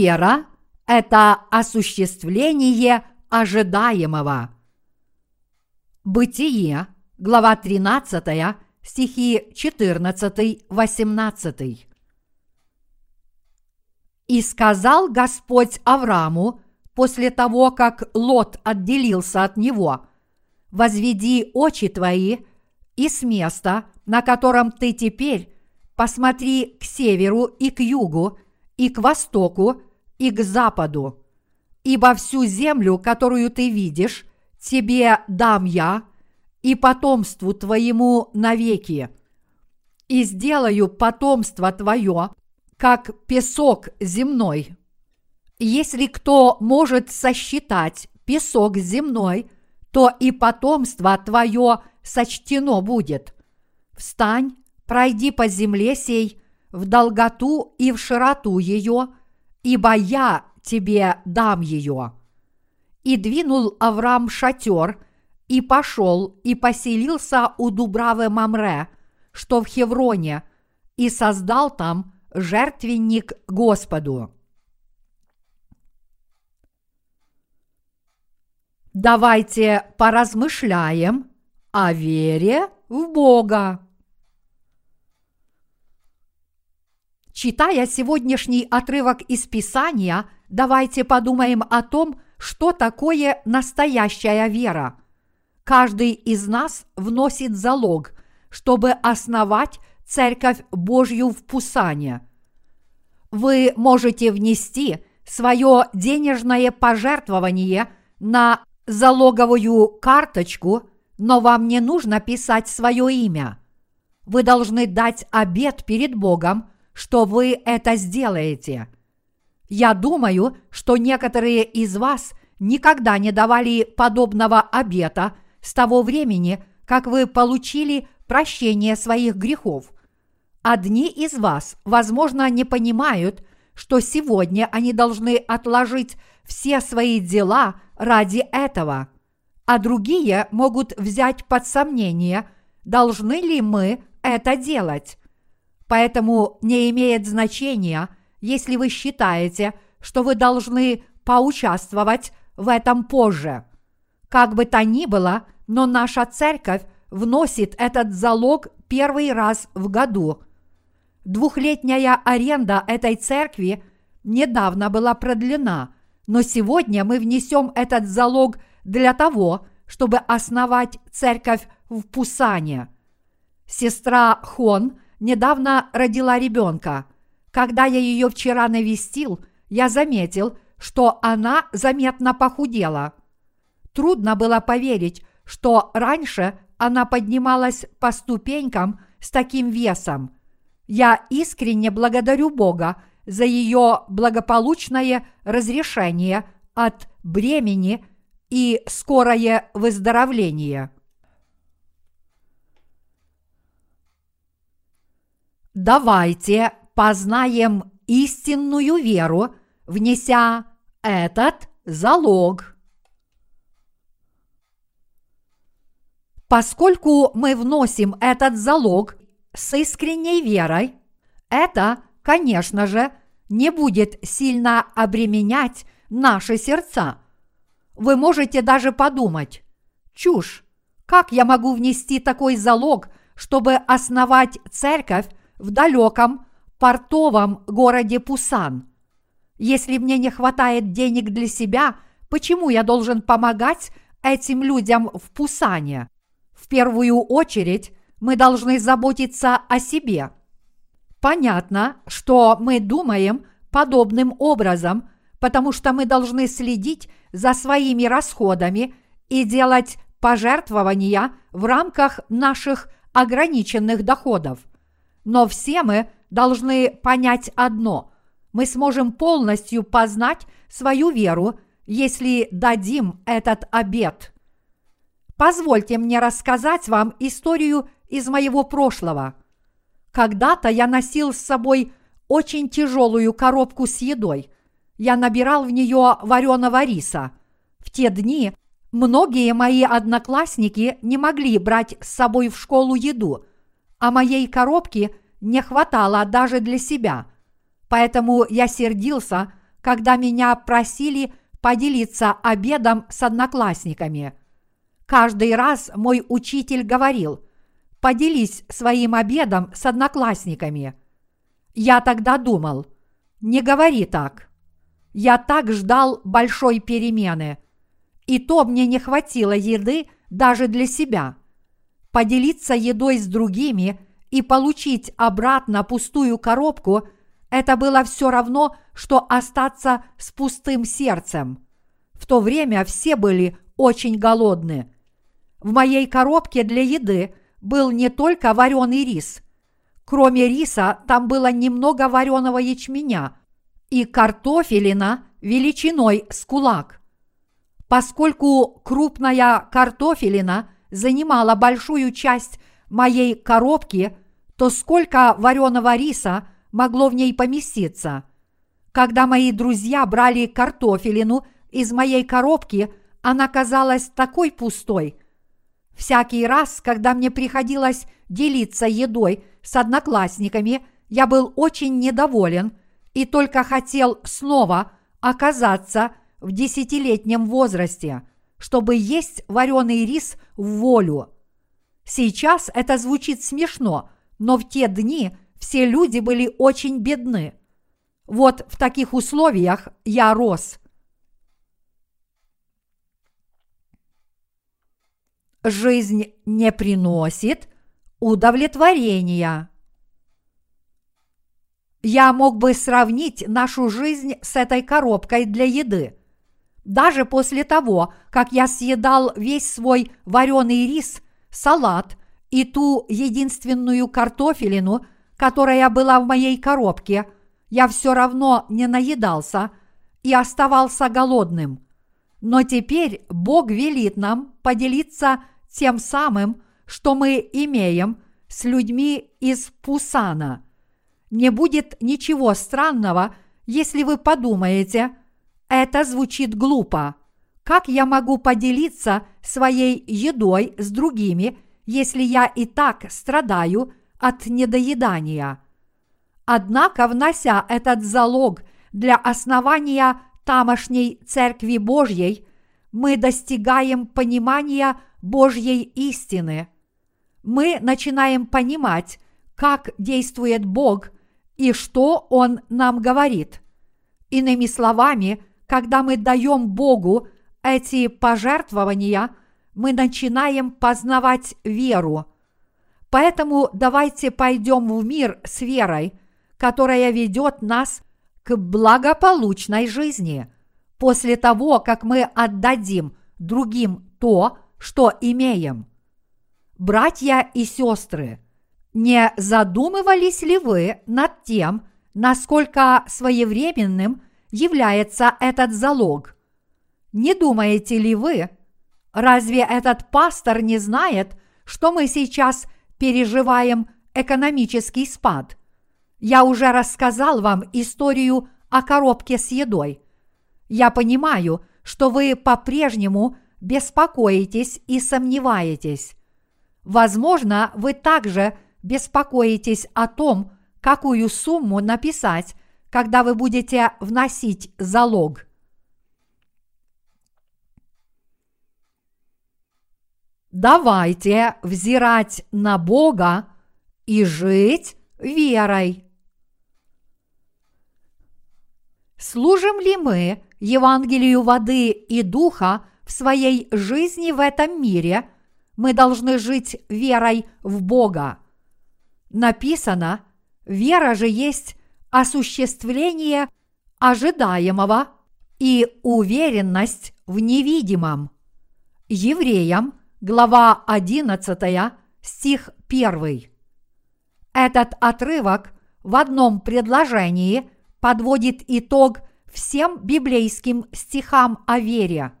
Вера – это осуществление ожидаемого. Бытие, глава 13, стихи 14-18. «И сказал Господь Аврааму после того, как Лот отделился от него, «Возведи очи твои, и с места, на котором ты теперь, посмотри к северу и к югу, и к востоку, и к западу. Ибо всю землю, которую ты видишь, тебе дам я, и потомству твоему навеки. И сделаю потомство твое, как песок земной. Если кто может сосчитать песок земной, то и потомство твое сочтено будет. Встань, пройди по земле сей, в долготу и в широту ее, ибо я тебе дам ее». И двинул Авраам шатер, и пошел, и поселился у Дубравы Мамре, что в Хевроне, и создал там жертвенник Господу. Давайте поразмышляем о вере в Бога. Читая сегодняшний отрывок из Писания, давайте подумаем о том, что такое настоящая вера. Каждый из нас вносит залог, чтобы основать Церковь Божью в Пусане. Вы можете внести свое денежное пожертвование на залоговую карточку, но вам не нужно писать свое имя. Вы должны дать обет перед Богом – что вы это сделаете. Я думаю, что некоторые из вас никогда не давали подобного обета с того времени, как вы получили прощение своих грехов. Одни из вас, возможно, не понимают, что сегодня они должны отложить все свои дела ради этого, а другие могут взять под сомнение, должны ли мы это делать. Поэтому не имеет значения, если вы считаете, что вы должны поучаствовать в этом позже. Как бы то ни было, но наша церковь вносит этот залог первый раз в году. Двухлетняя аренда этой церкви недавно была продлена, но сегодня мы внесем этот залог для того, чтобы основать церковь в Пусане. Сестра Хон – недавно родила ребенка. Когда я ее вчера навестил, я заметил, что она заметно похудела. Трудно было поверить, что раньше она поднималась по ступенькам с таким весом. Я искренне благодарю Бога за ее благополучное разрешение от бремени и скорое выздоровление. Давайте познаем истинную веру, внеся этот залог. Поскольку мы вносим этот залог с искренней верой, это, конечно же, не будет сильно обременять наши сердца. Вы можете даже подумать, чушь, как я могу внести такой залог, чтобы основать церковь в далеком портовом городе Пусан. Если мне не хватает денег для себя, почему я должен помогать этим людям в Пусане? В первую очередь мы должны заботиться о себе. Понятно, что мы думаем подобным образом, потому что мы должны следить за своими расходами и делать пожертвования в рамках наших ограниченных доходов. Но все мы должны понять одно. Мы сможем полностью познать свою веру, если дадим этот обет. Позвольте мне рассказать вам историю из моего прошлого. Когда-то я носил с собой очень тяжелую коробку с едой. Я набирал в нее вареного риса. В те дни многие мои одноклассники не могли брать с собой в школу еду – а моей коробки не хватало даже для себя. Поэтому я сердился, когда меня просили поделиться обедом с одноклассниками. Каждый раз мой учитель говорил, поделись своим обедом с одноклассниками. Я тогда думал, не говори так. Я так ждал большой перемены. И то мне не хватило еды даже для себя. Поделиться едой с другими и получить обратно пустую коробку – это было все равно, что остаться с пустым сердцем. В то время все были очень голодны. В моей коробке для еды был не только вареный рис. Кроме риса там было немного вареного ячменя и картофелина величиной с кулак. Поскольку крупная картофелина занимала большую часть моей коробки, то сколько вареного риса могло в ней поместиться? Когда мои друзья брали картофелину из моей коробки, она казалась такой пустой – Всякий раз, когда мне приходилось делиться едой с одноклассниками, я был очень недоволен и только хотел снова оказаться в десятилетнем возрасте, чтобы есть вареный рис в волю. Сейчас это звучит смешно, но в те дни все люди были очень бедны. Вот в таких условиях я рос. жизнь не приносит удовлетворения. Я мог бы сравнить нашу жизнь с этой коробкой для еды. Даже после того, как я съедал весь свой вареный рис, салат и ту единственную картофелину, которая была в моей коробке, я все равно не наедался и оставался голодным. Но теперь Бог велит нам поделиться тем самым, что мы имеем с людьми из Пусана. Не будет ничего странного, если вы подумаете, это звучит глупо. Как я могу поделиться своей едой с другими, если я и так страдаю от недоедания? Однако, внося этот залог для основания тамошней Церкви Божьей, мы достигаем понимания Божьей истины. Мы начинаем понимать, как действует Бог и что Он нам говорит. Иными словами, когда мы даем Богу эти пожертвования, мы начинаем познавать веру. Поэтому давайте пойдем в мир с верой, которая ведет нас к благополучной жизни, после того, как мы отдадим другим то, что имеем. Братья и сестры, не задумывались ли вы над тем, насколько своевременным является этот залог? Не думаете ли вы, разве этот пастор не знает, что мы сейчас переживаем экономический спад? Я уже рассказал вам историю о коробке с едой. Я понимаю, что вы по-прежнему – беспокоитесь и сомневаетесь. Возможно, вы также беспокоитесь о том, какую сумму написать, когда вы будете вносить залог. Давайте взирать на Бога и жить верой. Служим ли мы Евангелию воды и духа в своей жизни в этом мире мы должны жить верой в Бога. Написано, вера же есть осуществление ожидаемого и уверенность в невидимом. Евреям, глава 11, стих 1. Этот отрывок в одном предложении подводит итог всем библейским стихам о вере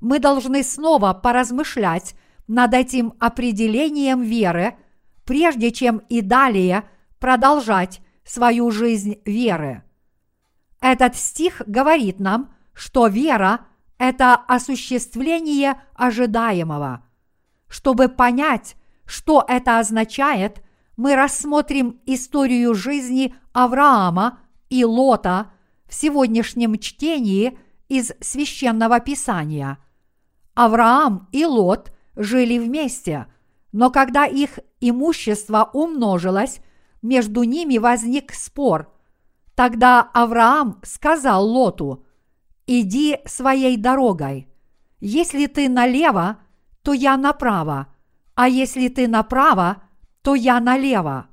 мы должны снова поразмышлять над этим определением веры, прежде чем и далее продолжать свою жизнь веры. Этот стих говорит нам, что вера – это осуществление ожидаемого. Чтобы понять, что это означает, мы рассмотрим историю жизни Авраама и Лота в сегодняшнем чтении из священного писания. Авраам и Лот жили вместе, но когда их имущество умножилось, между ними возник спор. Тогда Авраам сказал Лоту, «Иди своей дорогой. Если ты налево, то я направо, а если ты направо, то я налево.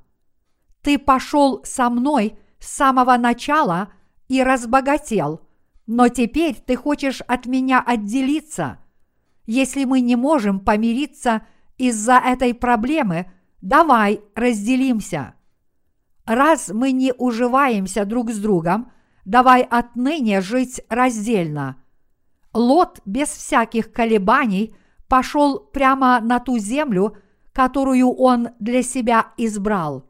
Ты пошел со мной с самого начала и разбогател, но теперь ты хочешь от меня отделиться. Если мы не можем помириться из-за этой проблемы, давай разделимся. Раз мы не уживаемся друг с другом, давай отныне жить раздельно. Лот без всяких колебаний пошел прямо на ту землю, которую он для себя избрал.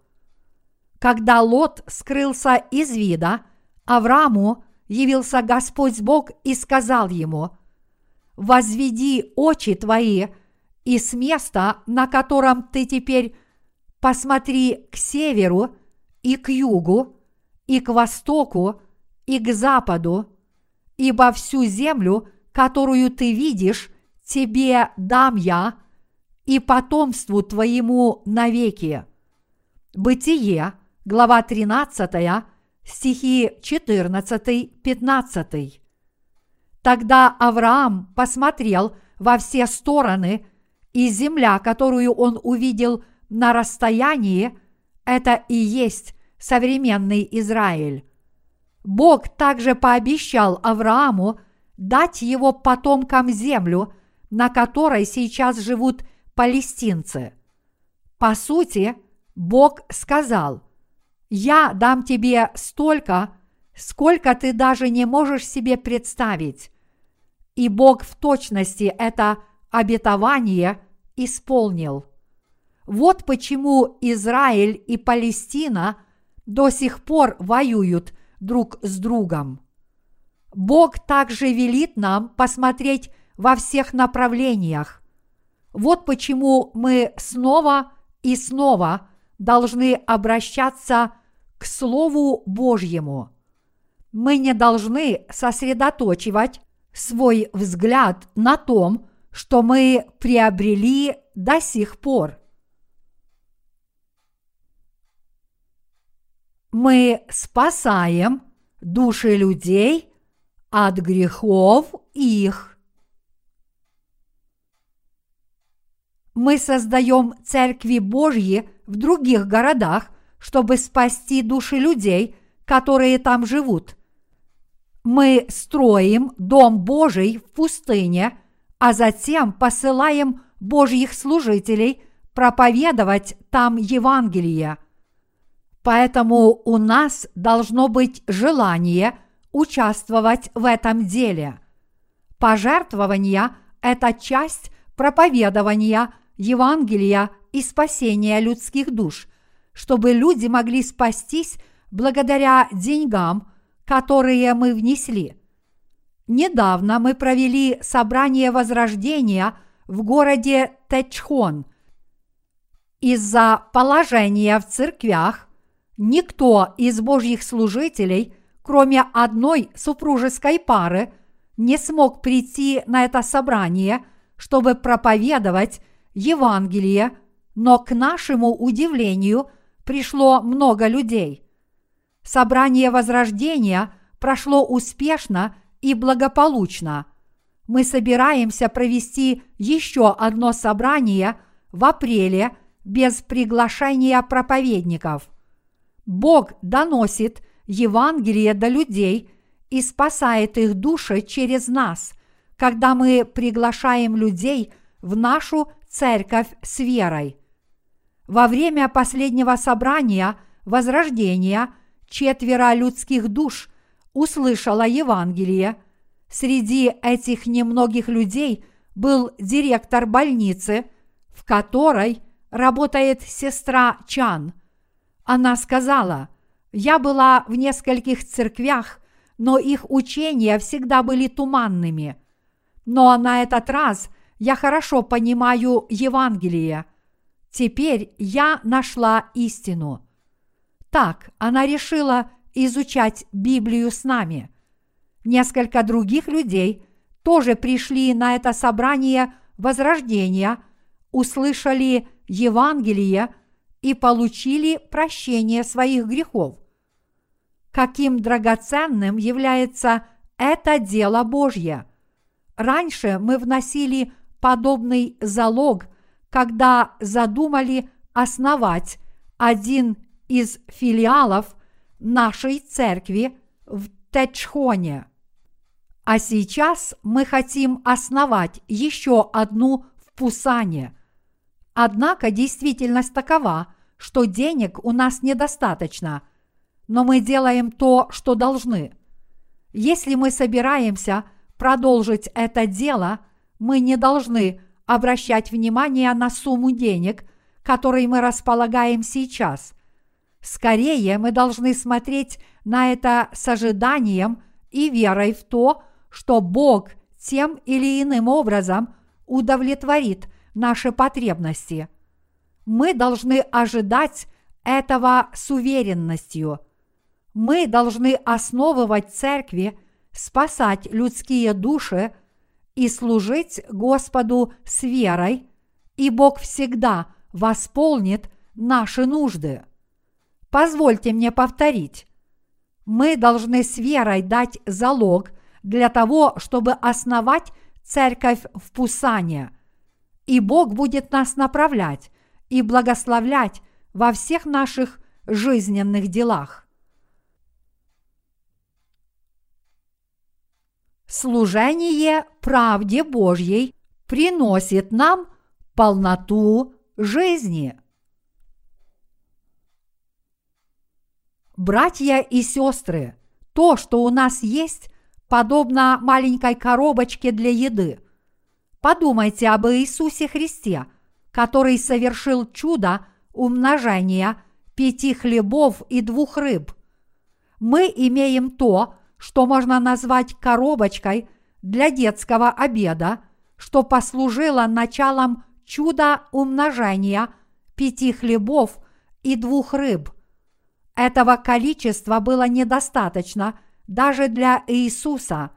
Когда Лот скрылся из вида, Аврааму явился Господь Бог и сказал ему, «Возведи очи твои, и с места, на котором ты теперь посмотри к северу и к югу, и к востоку, и к западу, ибо всю землю, которую ты видишь, тебе дам я и потомству твоему навеки. Бытие, глава 13, стихи 14-15. Тогда Авраам посмотрел во все стороны, и земля, которую он увидел на расстоянии, это и есть современный Израиль. Бог также пообещал Аврааму дать его потомкам землю, на которой сейчас живут палестинцы. По сути, Бог сказал, «Я дам тебе столько, сколько ты даже не можешь себе представить». И Бог в точности это обетование исполнил. Вот почему Израиль и Палестина до сих пор воюют друг с другом. Бог также велит нам посмотреть во всех направлениях. Вот почему мы снова и снова должны обращаться к Слову Божьему. Мы не должны сосредоточивать свой взгляд на том, что мы приобрели до сих пор. Мы спасаем души людей от грехов их. Мы создаем церкви Божьи в других городах, чтобы спасти души людей, которые там живут. Мы строим Дом Божий в пустыне – а затем посылаем Божьих служителей проповедовать там Евангелие. Поэтому у нас должно быть желание участвовать в этом деле. Пожертвование – это часть проповедования Евангелия и спасения людских душ, чтобы люди могли спастись благодаря деньгам, которые мы внесли – Недавно мы провели собрание возрождения в городе Течхон. Из-за положения в церквях никто из божьих служителей, кроме одной супружеской пары, не смог прийти на это собрание, чтобы проповедовать Евангелие, но к нашему удивлению пришло много людей. Собрание возрождения прошло успешно – и благополучно. Мы собираемся провести еще одно собрание в апреле без приглашения проповедников. Бог доносит Евангелие до людей и спасает их души через нас, когда мы приглашаем людей в нашу церковь с верой. Во время последнего собрания Возрождения четверо людских душ услышала Евангелие. Среди этих немногих людей был директор больницы, в которой работает сестра Чан. Она сказала, «Я была в нескольких церквях, но их учения всегда были туманными. Но на этот раз я хорошо понимаю Евангелие. Теперь я нашла истину». Так она решила изучать Библию с нами. Несколько других людей тоже пришли на это собрание Возрождения, услышали Евангелие и получили прощение своих грехов. Каким драгоценным является это дело Божье. Раньше мы вносили подобный залог, когда задумали основать один из филиалов нашей церкви в Течхоне. А сейчас мы хотим основать еще одну в Пусане. Однако действительность такова, что денег у нас недостаточно, но мы делаем то, что должны. Если мы собираемся продолжить это дело, мы не должны обращать внимание на сумму денег, которой мы располагаем сейчас. Скорее мы должны смотреть на это с ожиданием и верой в то, что Бог тем или иным образом удовлетворит наши потребности. Мы должны ожидать этого с уверенностью. Мы должны основывать церкви, спасать людские души и служить Господу с верой, и Бог всегда восполнит наши нужды. Позвольте мне повторить. Мы должны с верой дать залог для того, чтобы основать церковь в Пусане. И Бог будет нас направлять и благословлять во всех наших жизненных делах. Служение правде Божьей приносит нам полноту жизни. Братья и сестры, то, что у нас есть, подобно маленькой коробочке для еды. Подумайте об Иисусе Христе, который совершил чудо умножения пяти хлебов и двух рыб. Мы имеем то, что можно назвать коробочкой для детского обеда, что послужило началом чуда умножения пяти хлебов и двух рыб. Этого количества было недостаточно даже для Иисуса,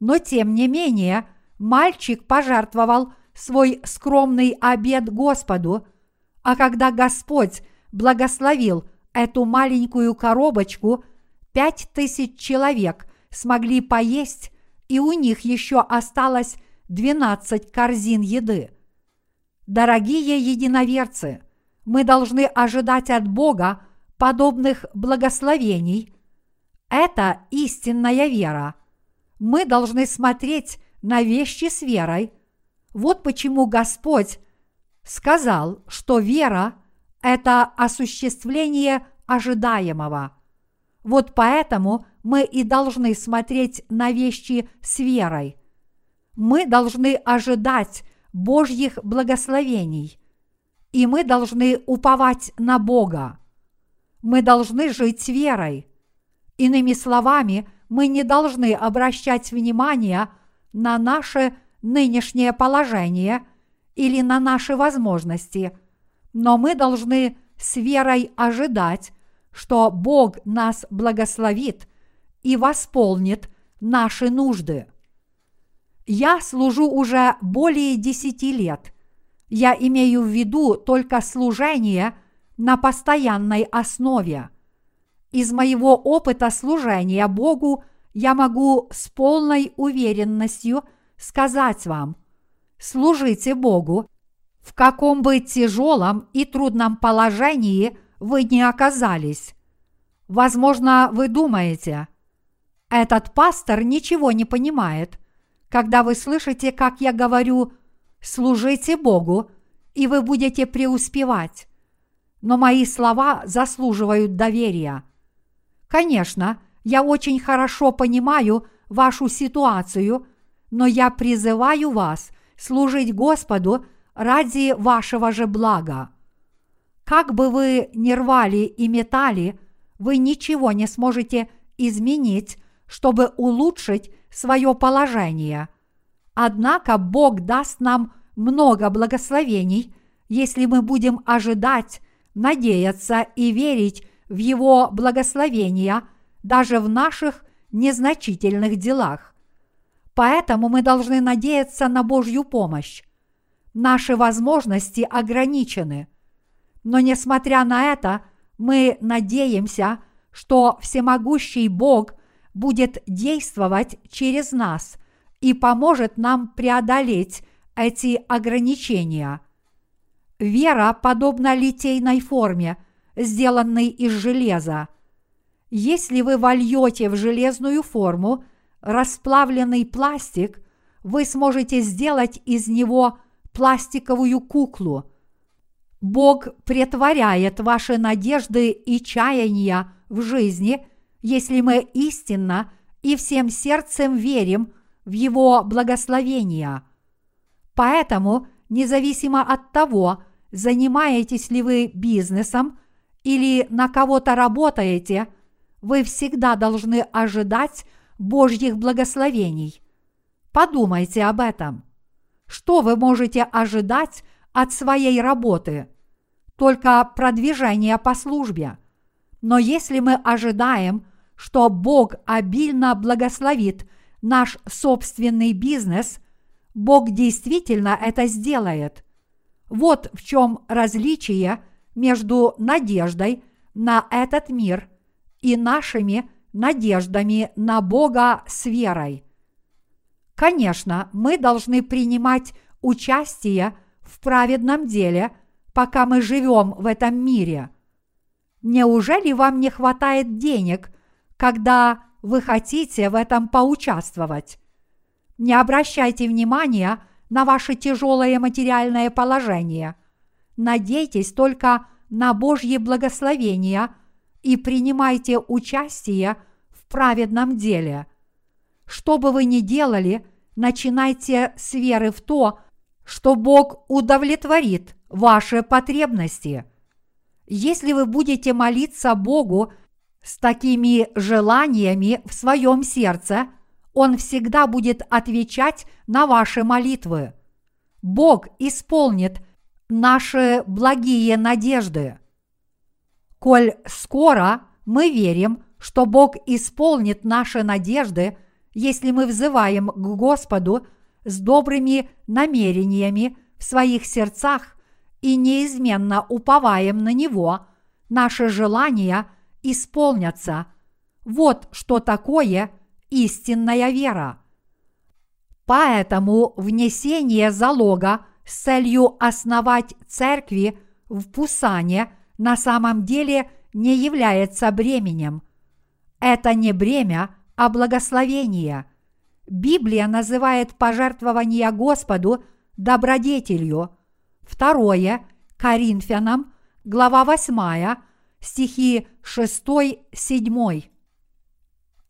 но тем не менее мальчик пожертвовал свой скромный обед Господу, а когда Господь благословил эту маленькую коробочку, пять тысяч человек смогли поесть, и у них еще осталось двенадцать корзин еды. Дорогие единоверцы, мы должны ожидать от Бога подобных благословений. Это истинная вера. Мы должны смотреть на вещи с верой. Вот почему Господь сказал, что вера – это осуществление ожидаемого. Вот поэтому мы и должны смотреть на вещи с верой. Мы должны ожидать Божьих благословений, и мы должны уповать на Бога. Мы должны жить верой. Иными словами, мы не должны обращать внимание на наше нынешнее положение или на наши возможности, но мы должны с верой ожидать, что Бог нас благословит и восполнит наши нужды. Я служу уже более десяти лет. Я имею в виду только служение на постоянной основе. Из моего опыта служения Богу я могу с полной уверенностью сказать вам, служите Богу, в каком бы тяжелом и трудном положении вы не оказались. Возможно, вы думаете, этот пастор ничего не понимает, когда вы слышите, как я говорю, служите Богу, и вы будете преуспевать но мои слова заслуживают доверия. Конечно, я очень хорошо понимаю вашу ситуацию, но я призываю вас служить Господу ради вашего же блага. Как бы вы ни рвали и метали, вы ничего не сможете изменить, чтобы улучшить свое положение. Однако Бог даст нам много благословений, если мы будем ожидать надеяться и верить в Его благословения даже в наших незначительных делах. Поэтому мы должны надеяться на Божью помощь. Наши возможности ограничены. Но несмотря на это, мы надеемся, что всемогущий Бог будет действовать через нас и поможет нам преодолеть эти ограничения. Вера подобна литейной форме, сделанной из железа. Если вы вольете в железную форму расплавленный пластик, вы сможете сделать из него пластиковую куклу. Бог претворяет ваши надежды и чаяния в жизни, если мы истинно и всем сердцем верим в Его благословения. Поэтому, независимо от того, занимаетесь ли вы бизнесом или на кого-то работаете, вы всегда должны ожидать Божьих благословений. Подумайте об этом. Что вы можете ожидать от своей работы? Только продвижение по службе. Но если мы ожидаем, что Бог обильно благословит наш собственный бизнес, Бог действительно это сделает. Вот в чем различие между надеждой на этот мир и нашими надеждами на Бога с верой. Конечно, мы должны принимать участие в праведном деле, пока мы живем в этом мире. Неужели вам не хватает денег, когда вы хотите в этом поучаствовать? Не обращайте внимания на ваше тяжелое материальное положение. Надейтесь только на Божье благословение – и принимайте участие в праведном деле. Что бы вы ни делали, начинайте с веры в то, что Бог удовлетворит ваши потребности. Если вы будете молиться Богу с такими желаниями в своем сердце, Он всегда будет отвечать на ваши молитвы. Бог исполнит наши благие надежды. Коль скоро мы верим, что Бог исполнит наши надежды, если мы взываем к Господу с добрыми намерениями в своих сердцах и неизменно уповаем на Него, наши желания исполнятся. Вот что такое истинная вера. Поэтому внесение залога с целью основать церкви в Пусане – на самом деле не является бременем. Это не бремя, а благословение. Библия называет пожертвование Господу добродетелью. Второе Коринфянам, глава 8, стихи 6-7.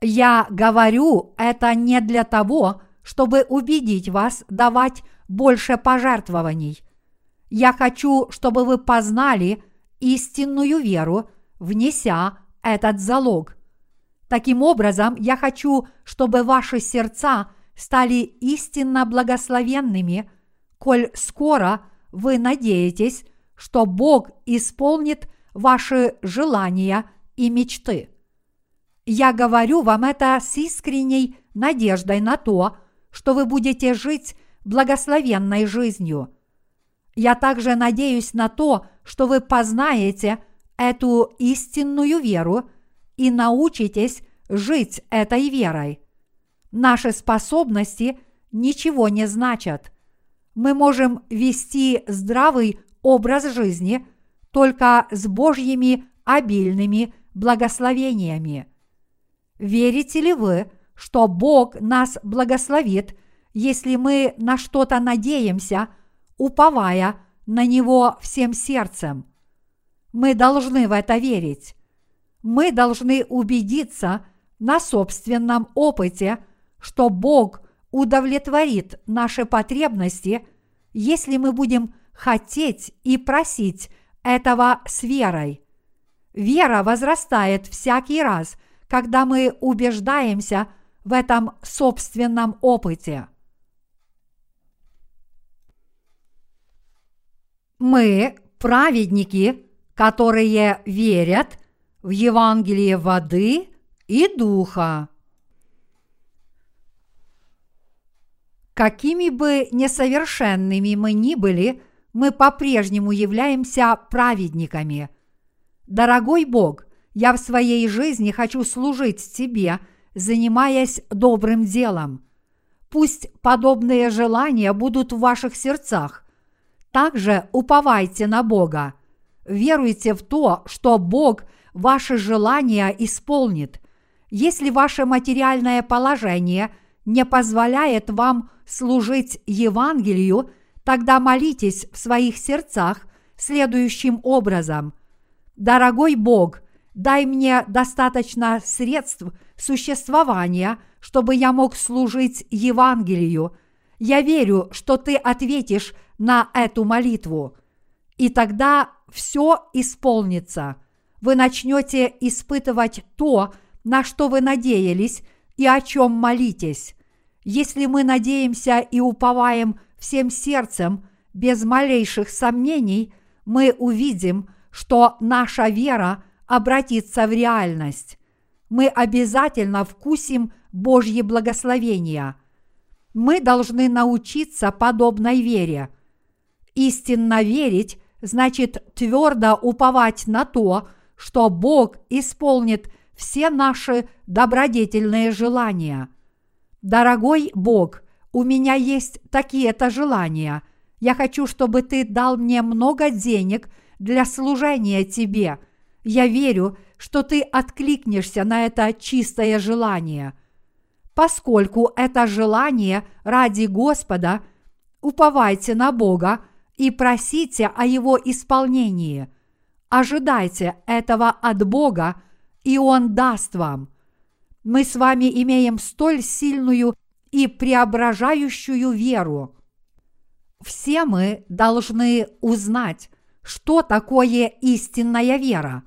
Я говорю это не для того, чтобы убедить вас давать больше пожертвований. Я хочу, чтобы вы познали – истинную веру, внеся этот залог. Таким образом, я хочу, чтобы ваши сердца стали истинно благословенными, коль скоро вы надеетесь, что Бог исполнит ваши желания и мечты. Я говорю вам это с искренней надеждой на то, что вы будете жить благословенной жизнью. Я также надеюсь на то, что вы познаете эту истинную веру и научитесь жить этой верой. Наши способности ничего не значат. Мы можем вести здравый образ жизни только с Божьими обильными благословениями. Верите ли вы, что Бог нас благословит, если мы на что-то надеемся, уповая на Него всем сердцем. Мы должны в это верить. Мы должны убедиться на собственном опыте, что Бог удовлетворит наши потребности, если мы будем хотеть и просить этого с верой. Вера возрастает всякий раз, когда мы убеждаемся в этом собственном опыте. Мы праведники, которые верят в Евангелие воды и Духа. Какими бы несовершенными мы ни были, мы по-прежнему являемся праведниками. Дорогой Бог, я в своей жизни хочу служить Тебе, занимаясь добрым делом. Пусть подобные желания будут в ваших сердцах. Также уповайте на Бога. Веруйте в то, что Бог ваши желания исполнит. Если ваше материальное положение не позволяет вам служить Евангелию, тогда молитесь в своих сердцах следующим образом. Дорогой Бог, дай мне достаточно средств существования, чтобы я мог служить Евангелию. Я верю, что Ты ответишь на эту молитву. И тогда все исполнится. Вы начнете испытывать то, на что вы надеялись и о чем молитесь. Если мы надеемся и уповаем всем сердцем, без малейших сомнений, мы увидим, что наша вера обратится в реальность. Мы обязательно вкусим Божье благословения. Мы должны научиться подобной вере. Истинно верить значит твердо уповать на то, что Бог исполнит все наши добродетельные желания – Дорогой Бог, у меня есть такие-то желания. Я хочу, чтобы ты дал мне много денег для служения тебе. Я верю, что ты откликнешься на это чистое желание. Поскольку это желание ради Господа, уповайте на Бога и просите о Его исполнении. Ожидайте этого от Бога, и Он даст вам – мы с вами имеем столь сильную и преображающую веру. Все мы должны узнать, что такое истинная вера.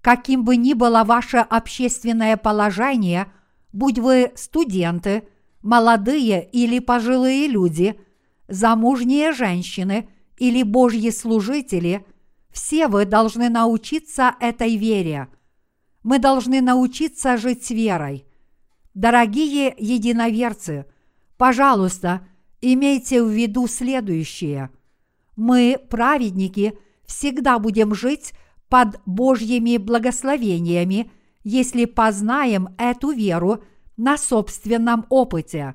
Каким бы ни было ваше общественное положение, будь вы студенты, молодые или пожилые люди, замужние женщины или божьи служители, все вы должны научиться этой вере – мы должны научиться жить верой. Дорогие единоверцы, пожалуйста, имейте в виду следующее. Мы, праведники, всегда будем жить под Божьими благословениями, если познаем эту веру на собственном опыте.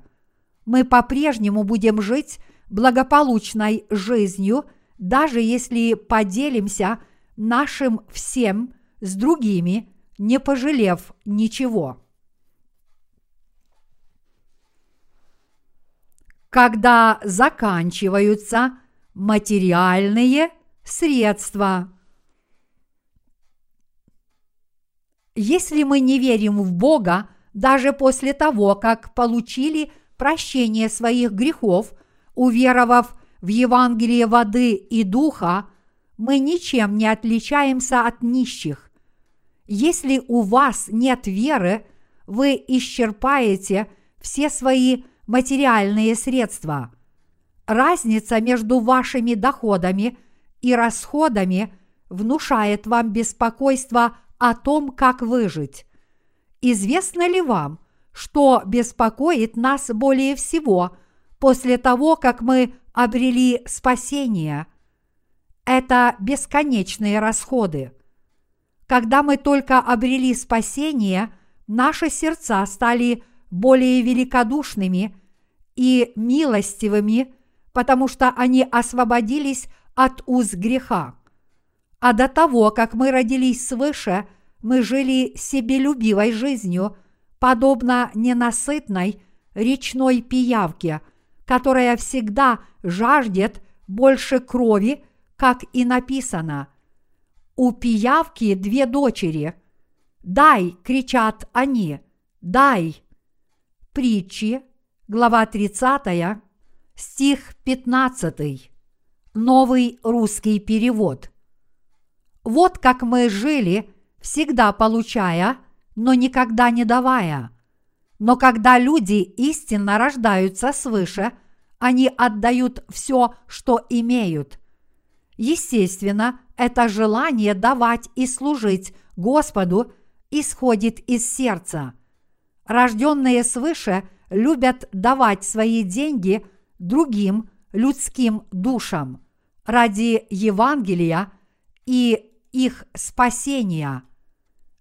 Мы по-прежнему будем жить благополучной жизнью, даже если поделимся нашим всем с другими – не пожалев ничего. Когда заканчиваются материальные средства. Если мы не верим в Бога, даже после того, как получили прощение своих грехов, уверовав в Евангелие воды и духа, мы ничем не отличаемся от нищих. Если у вас нет веры, вы исчерпаете все свои материальные средства. Разница между вашими доходами и расходами внушает вам беспокойство о том, как выжить. Известно ли вам, что беспокоит нас более всего после того, как мы обрели спасение? Это бесконечные расходы – когда мы только обрели спасение, наши сердца стали более великодушными и милостивыми, потому что они освободились от уз греха. А до того, как мы родились свыше, мы жили себелюбивой жизнью, подобно ненасытной речной пиявке, которая всегда жаждет больше крови, как и написано – у пиявки две дочери. «Дай!» – кричат они. «Дай!» Притчи, глава 30, стих 15. Новый русский перевод. Вот как мы жили, всегда получая, но никогда не давая. Но когда люди истинно рождаются свыше, они отдают все, что имеют. Естественно, это желание давать и служить Господу исходит из сердца. Рожденные свыше любят давать свои деньги другим людским душам ради Евангелия и их спасения.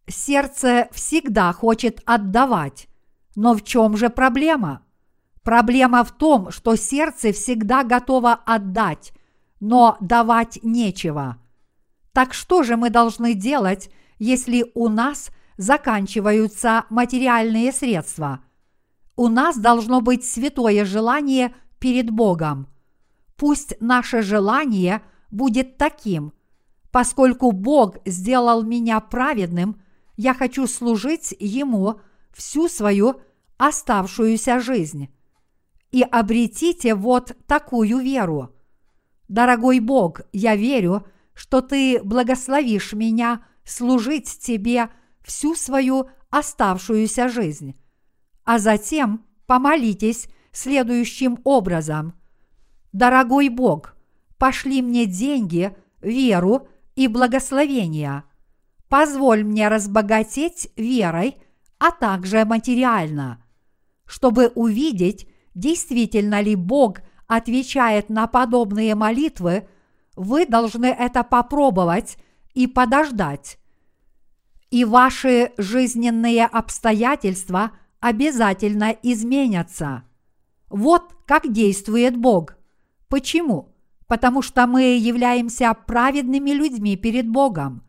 Сердце всегда хочет отдавать, но в чем же проблема? Проблема в том, что сердце всегда готово отдать, но давать нечего. Так что же мы должны делать, если у нас заканчиваются материальные средства? У нас должно быть святое желание перед Богом. Пусть наше желание будет таким. Поскольку Бог сделал меня праведным, я хочу служить Ему всю свою оставшуюся жизнь и обретите вот такую веру. Дорогой Бог, я верю, что Ты благословишь меня служить Тебе всю свою оставшуюся жизнь. А затем помолитесь следующим образом. Дорогой Бог, пошли мне деньги, веру и благословения. Позволь мне разбогатеть верой, а также материально, чтобы увидеть, действительно ли Бог отвечает на подобные молитвы, вы должны это попробовать и подождать. И ваши жизненные обстоятельства обязательно изменятся. Вот как действует Бог. Почему? Потому что мы являемся праведными людьми перед Богом.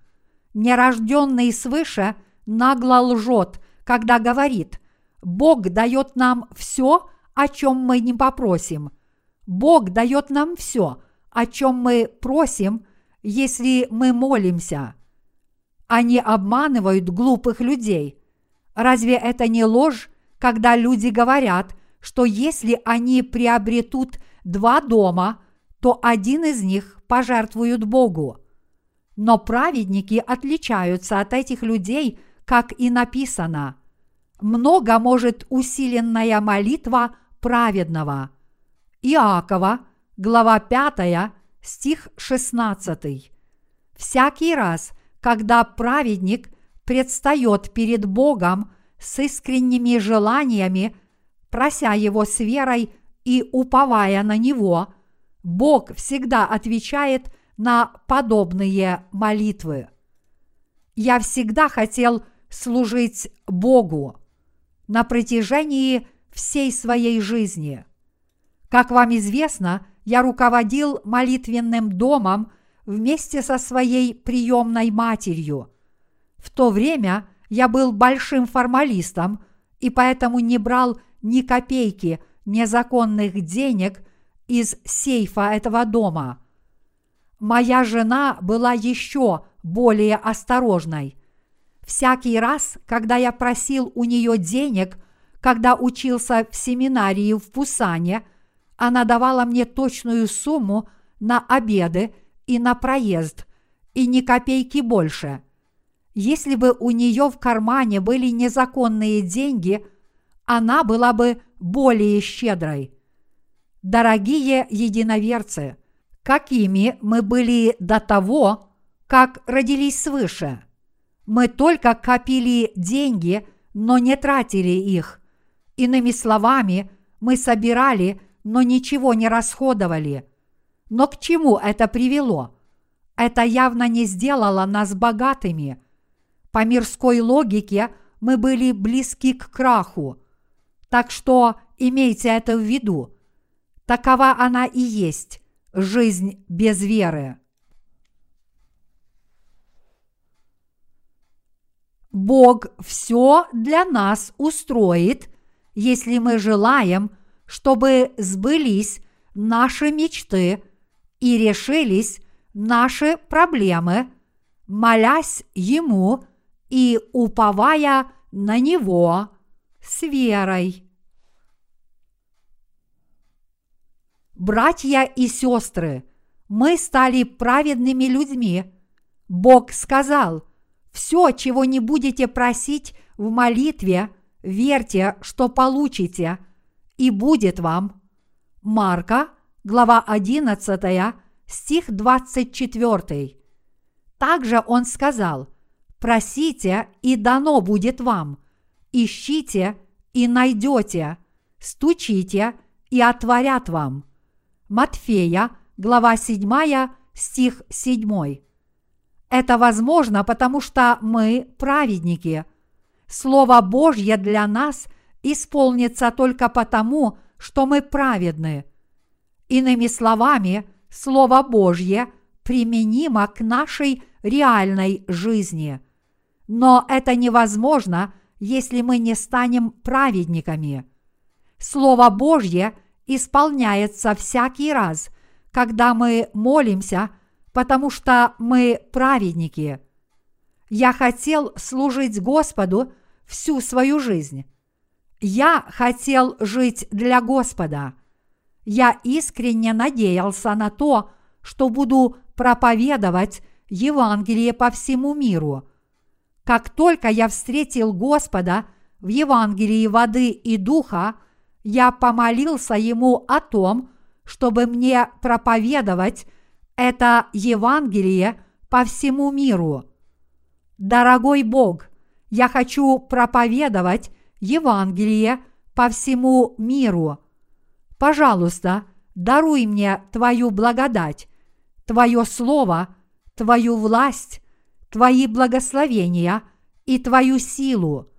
Нерожденный свыше нагло лжет, когда говорит, Бог дает нам все, о чем мы не попросим. Бог дает нам все, о чем мы просим, если мы молимся. Они обманывают глупых людей. Разве это не ложь, когда люди говорят, что если они приобретут два дома, то один из них пожертвуют Богу? Но праведники отличаются от этих людей, как и написано. Много может усиленная молитва праведного. Иакова, глава 5, стих 16. Всякий раз, когда праведник предстает перед Богом с искренними желаниями, прося Его с верой и уповая на Него, Бог всегда отвечает на подобные молитвы. Я всегда хотел служить Богу на протяжении всей своей жизни. Как вам известно, я руководил молитвенным домом вместе со своей приемной матерью. В то время я был большим формалистом и поэтому не брал ни копейки незаконных денег из сейфа этого дома. Моя жена была еще более осторожной. Всякий раз, когда я просил у нее денег – когда учился в семинарии в Пусане, она давала мне точную сумму на обеды и на проезд, и ни копейки больше. Если бы у нее в кармане были незаконные деньги, она была бы более щедрой. Дорогие единоверцы, какими мы были до того, как родились свыше? Мы только копили деньги, но не тратили их – Иными словами, мы собирали, но ничего не расходовали. Но к чему это привело? Это явно не сделало нас богатыми. По мирской логике мы были близки к краху. Так что имейте это в виду. Такова она и есть жизнь без веры. Бог все для нас устроит – если мы желаем, чтобы сбылись наши мечты и решились наши проблемы, молясь Ему и уповая на Него с верой. Братья и сестры, мы стали праведными людьми. Бог сказал, все, чего не будете просить в молитве – верьте, что получите, и будет вам. Марка, глава 11, стих 24. Также он сказал, Просите, и дано будет вам. Ищите, и найдете. Стучите, и отворят вам. Матфея, глава 7, стих 7. Это возможно, потому что мы праведники. Слово Божье для нас исполнится только потому, что мы праведны. Иными словами, Слово Божье применимо к нашей реальной жизни. Но это невозможно, если мы не станем праведниками. Слово Божье исполняется всякий раз, когда мы молимся, потому что мы праведники. Я хотел служить Господу всю свою жизнь. Я хотел жить для Господа. Я искренне надеялся на то, что буду проповедовать Евангелие по всему миру. Как только я встретил Господа в Евангелии воды и духа, я помолился Ему о том, чтобы мне проповедовать это Евангелие по всему миру. Дорогой Бог, я хочу проповедовать Евангелие по всему миру. Пожалуйста, даруй мне Твою благодать, Твое Слово, Твою власть, Твои благословения и Твою силу.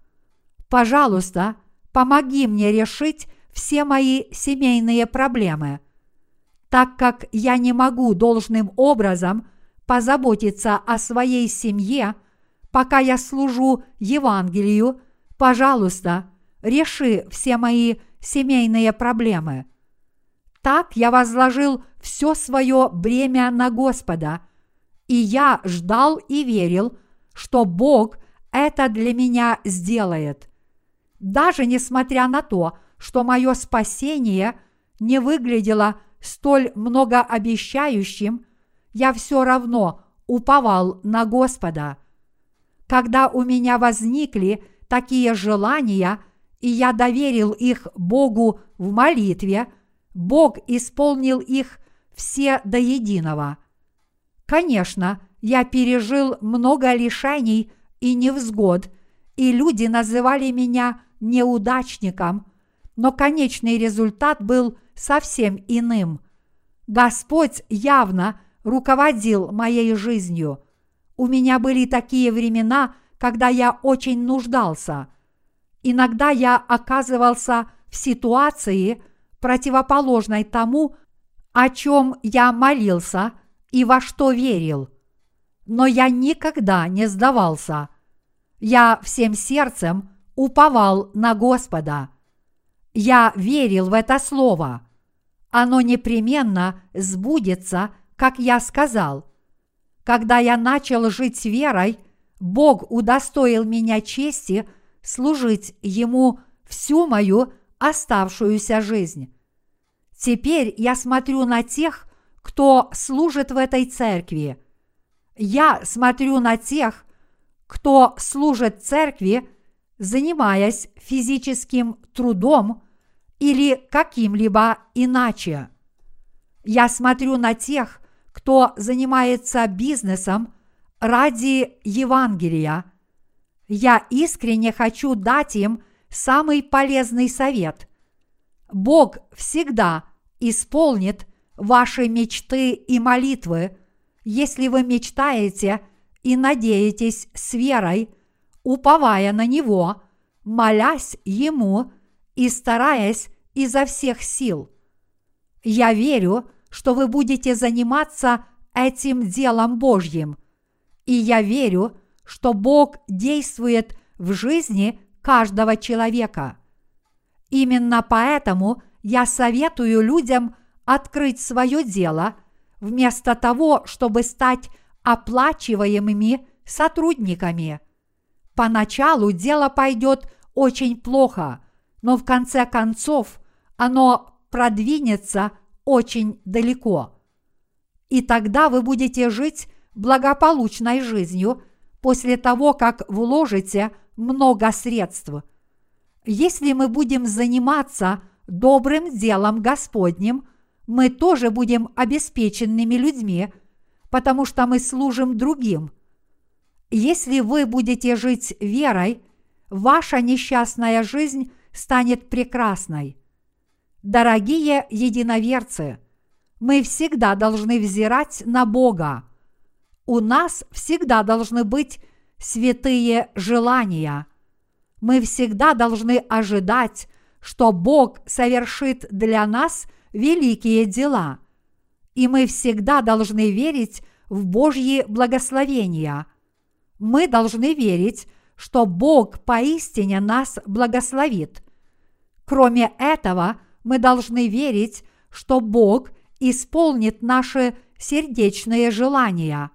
Пожалуйста, помоги мне решить все мои семейные проблемы. Так как я не могу должным образом позаботиться о своей семье, пока я служу Евангелию, пожалуйста, реши все мои семейные проблемы. Так я возложил все свое бремя на Господа, и я ждал и верил, что Бог это для меня сделает. Даже несмотря на то, что мое спасение не выглядело столь многообещающим, я все равно уповал на Господа. Когда у меня возникли такие желания, и я доверил их Богу в молитве, Бог исполнил их все до единого. Конечно, я пережил много лишений и невзгод, и люди называли меня неудачником, но конечный результат был совсем иным. Господь явно руководил моей жизнью. У меня были такие времена, когда я очень нуждался. Иногда я оказывался в ситуации, противоположной тому, о чем я молился и во что верил. Но я никогда не сдавался. Я всем сердцем уповал на Господа. Я верил в это слово. Оно непременно сбудется, как я сказал. Когда я начал жить верой, Бог удостоил меня чести служить Ему всю мою оставшуюся жизнь. Теперь я смотрю на тех, кто служит в этой церкви. Я смотрю на тех, кто служит церкви, занимаясь физическим трудом или каким-либо иначе. Я смотрю на тех, кто занимается бизнесом ради Евангелия. Я искренне хочу дать им самый полезный совет. Бог всегда исполнит ваши мечты и молитвы, если вы мечтаете и надеетесь с верой, уповая на Него, молясь Ему и стараясь изо всех сил. Я верю, что вы будете заниматься этим делом Божьим, и я верю, что Бог действует в жизни каждого человека. Именно поэтому я советую людям открыть свое дело вместо того, чтобы стать оплачиваемыми сотрудниками. Поначалу дело пойдет очень плохо, но в конце концов оно продвинется очень далеко. И тогда вы будете жить благополучной жизнью после того, как вложите много средств. Если мы будем заниматься добрым делом Господним, мы тоже будем обеспеченными людьми, потому что мы служим другим. Если вы будете жить верой, ваша несчастная жизнь станет прекрасной. Дорогие единоверцы, мы всегда должны взирать на Бога. У нас всегда должны быть святые желания. Мы всегда должны ожидать, что Бог совершит для нас великие дела. И мы всегда должны верить в Божьи благословения. Мы должны верить, что Бог поистине нас благословит. Кроме этого, мы должны верить, что Бог исполнит наши сердечные желания.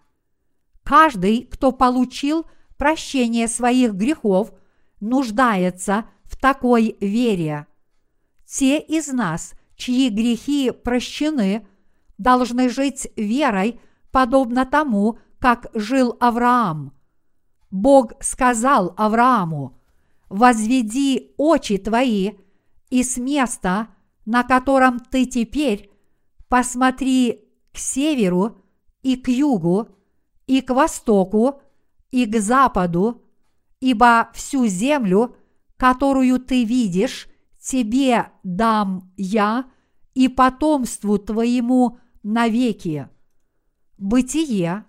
Каждый, кто получил прощение своих грехов, нуждается в такой вере. Те из нас, чьи грехи прощены, должны жить верой, подобно тому, как жил Авраам. Бог сказал Аврааму, «Возведи очи твои, и с места, на котором ты теперь, посмотри к северу и к югу, и к востоку, и к западу, ибо всю землю, которую ты видишь, тебе дам я и потомству твоему навеки. Бытие,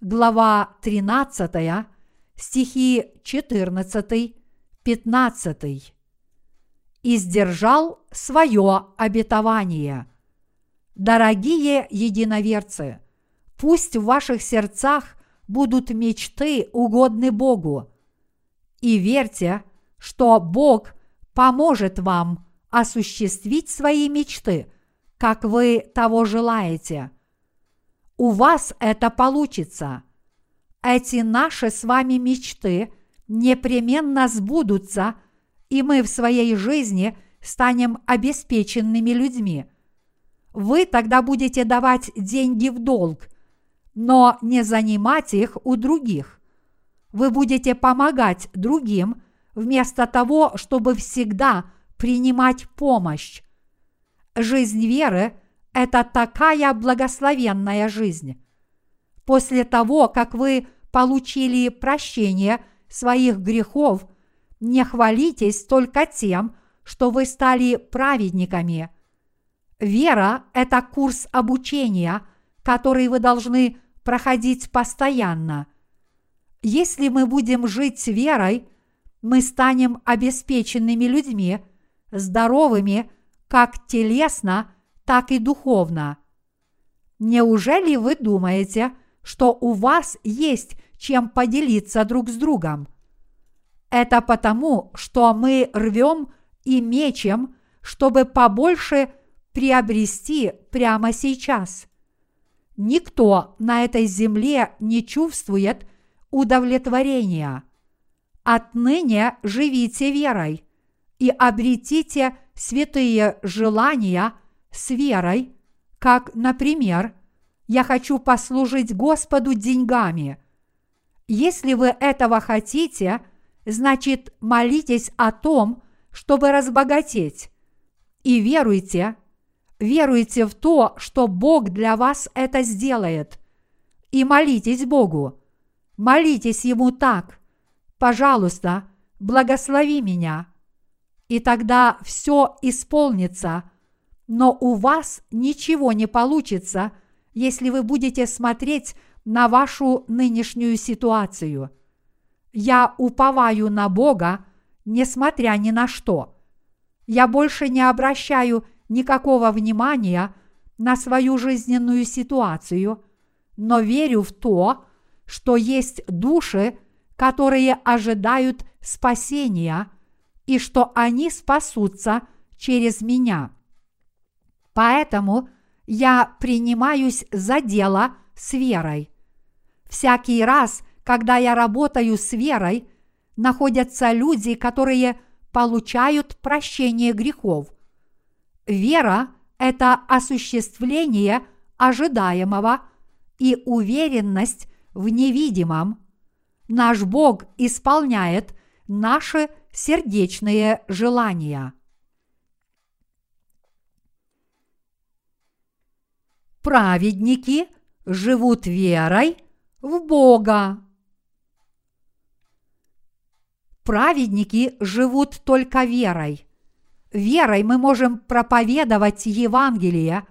глава 13, стихи 14, 15. И сдержал свое обетование. Дорогие единоверцы, пусть в ваших сердцах будут мечты угодны Богу. И верьте, что Бог поможет вам осуществить свои мечты, как вы того желаете. У вас это получится. Эти наши с вами мечты непременно сбудутся, и мы в своей жизни станем обеспеченными людьми. Вы тогда будете давать деньги в долг, но не занимать их у других. Вы будете помогать другим вместо того, чтобы всегда принимать помощь. Жизнь веры – это такая благословенная жизнь. После того, как вы получили прощение своих грехов, не хвалитесь только тем, что вы стали праведниками. Вера – это курс обучения, который вы должны проходить постоянно. Если мы будем жить верой, мы станем обеспеченными людьми, здоровыми как телесно, так и духовно. Неужели вы думаете, что у вас есть чем поделиться друг с другом? Это потому, что мы рвем и мечем, чтобы побольше приобрести прямо сейчас. Никто на этой земле не чувствует удовлетворения. Отныне живите верой и обретите святые желания с верой, как, например, «Я хочу послужить Господу деньгами». Если вы этого хотите, значит молитесь о том, чтобы разбогатеть, и веруйте, веруйте в то, что Бог для вас это сделает, и молитесь Богу. Молитесь Ему так, пожалуйста, благослови меня – и тогда все исполнится. Но у вас ничего не получится, если вы будете смотреть на вашу нынешнюю ситуацию. Я уповаю на Бога, несмотря ни на что. Я больше не обращаю никакого внимания на свою жизненную ситуацию, но верю в то, что есть души, которые ожидают спасения – и что они спасутся через меня. Поэтому я принимаюсь за дело с верой. Всякий раз, когда я работаю с верой, находятся люди, которые получают прощение грехов. Вера – это осуществление ожидаемого и уверенность в невидимом. Наш Бог исполняет наши сердечные желания. Праведники живут верой в Бога. Праведники живут только верой. Верой мы можем проповедовать Евангелие,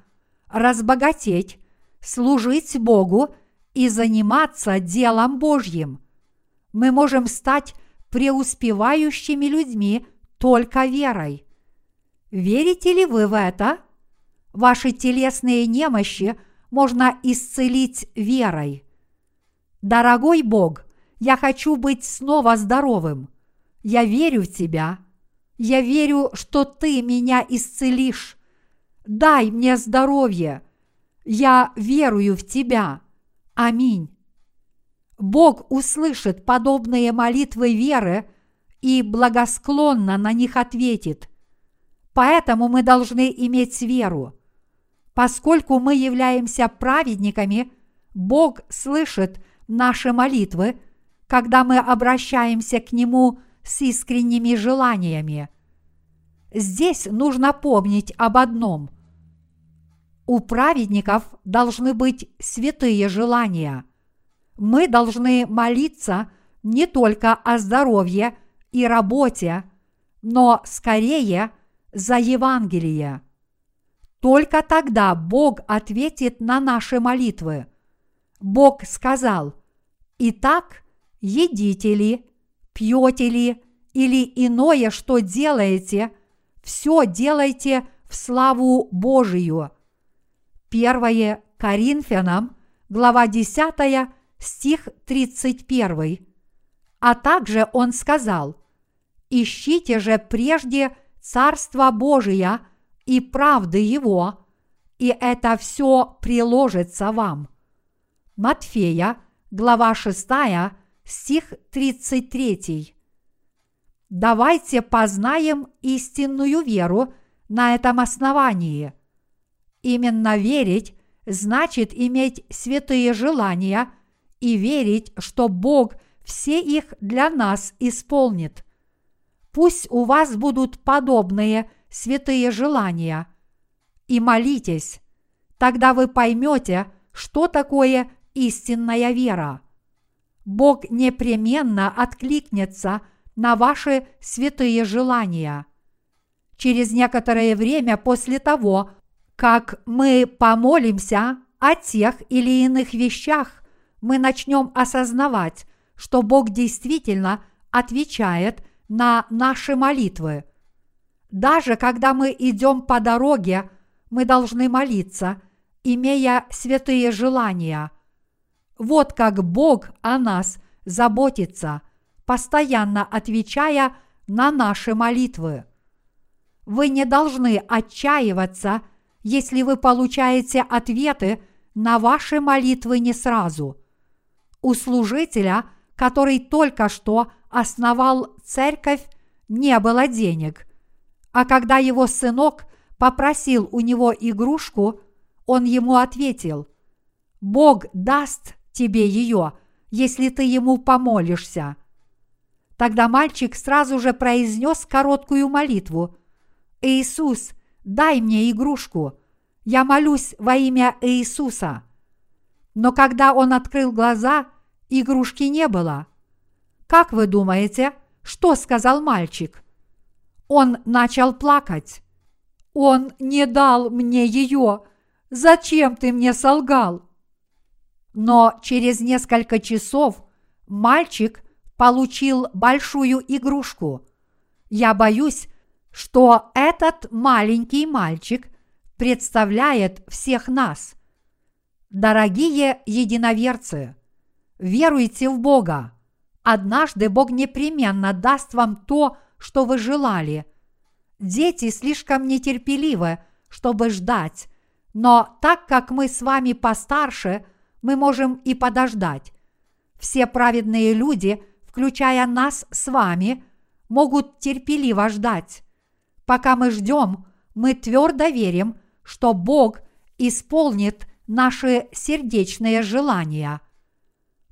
разбогатеть, служить Богу и заниматься делом Божьим. Мы можем стать преуспевающими людьми только верой. Верите ли вы в это? Ваши телесные немощи можно исцелить верой. Дорогой Бог, я хочу быть снова здоровым. Я верю в Тебя. Я верю, что Ты меня исцелишь. Дай мне здоровье. Я верую в Тебя. Аминь. Бог услышит подобные молитвы веры и благосклонно на них ответит. Поэтому мы должны иметь веру. Поскольку мы являемся праведниками, Бог слышит наши молитвы, когда мы обращаемся к Нему с искренними желаниями. Здесь нужно помнить об одном. У праведников должны быть святые желания. Мы должны молиться не только о здоровье и работе, но скорее за Евангелие. Только тогда Бог ответит на наши молитвы. Бог сказал, «Итак, едите ли, пьете ли или иное, что делаете, все делайте в славу Божию». Первое Коринфянам, глава 10, стих 31. А также он сказал, «Ищите же прежде Царство Божие и правды Его, и это все приложится вам». Матфея, глава 6, стих 33. Давайте познаем истинную веру на этом основании. Именно верить значит иметь святые желания и верить, что Бог все их для нас исполнит. Пусть у вас будут подобные святые желания. И молитесь, тогда вы поймете, что такое истинная вера. Бог непременно откликнется на ваши святые желания. Через некоторое время после того, как мы помолимся о тех или иных вещах, мы начнем осознавать, что Бог действительно отвечает на наши молитвы. Даже когда мы идем по дороге, мы должны молиться, имея святые желания – вот как Бог о нас заботится, постоянно отвечая на наши молитвы. Вы не должны отчаиваться, если вы получаете ответы на ваши молитвы не сразу. У служителя, который только что основал церковь, не было денег, а когда его сынок попросил у него игрушку, он ему ответил, «Бог даст тебе ее, если ты ему помолишься. Тогда мальчик сразу же произнес короткую молитву. «Иисус, дай мне игрушку. Я молюсь во имя Иисуса». Но когда он открыл глаза, игрушки не было. Как вы думаете, что сказал мальчик? Он начал плакать. Он не дал мне ее. Зачем ты мне солгал? Но через несколько часов мальчик получил большую игрушку. Я боюсь, что этот маленький мальчик представляет всех нас. Дорогие единоверцы, веруйте в Бога. Однажды Бог непременно даст вам то, что вы желали. Дети слишком нетерпеливы, чтобы ждать, но так как мы с вами постарше – мы можем и подождать. Все праведные люди, включая нас с вами, могут терпеливо ждать. Пока мы ждем, мы твердо верим, что Бог исполнит наши сердечные желания.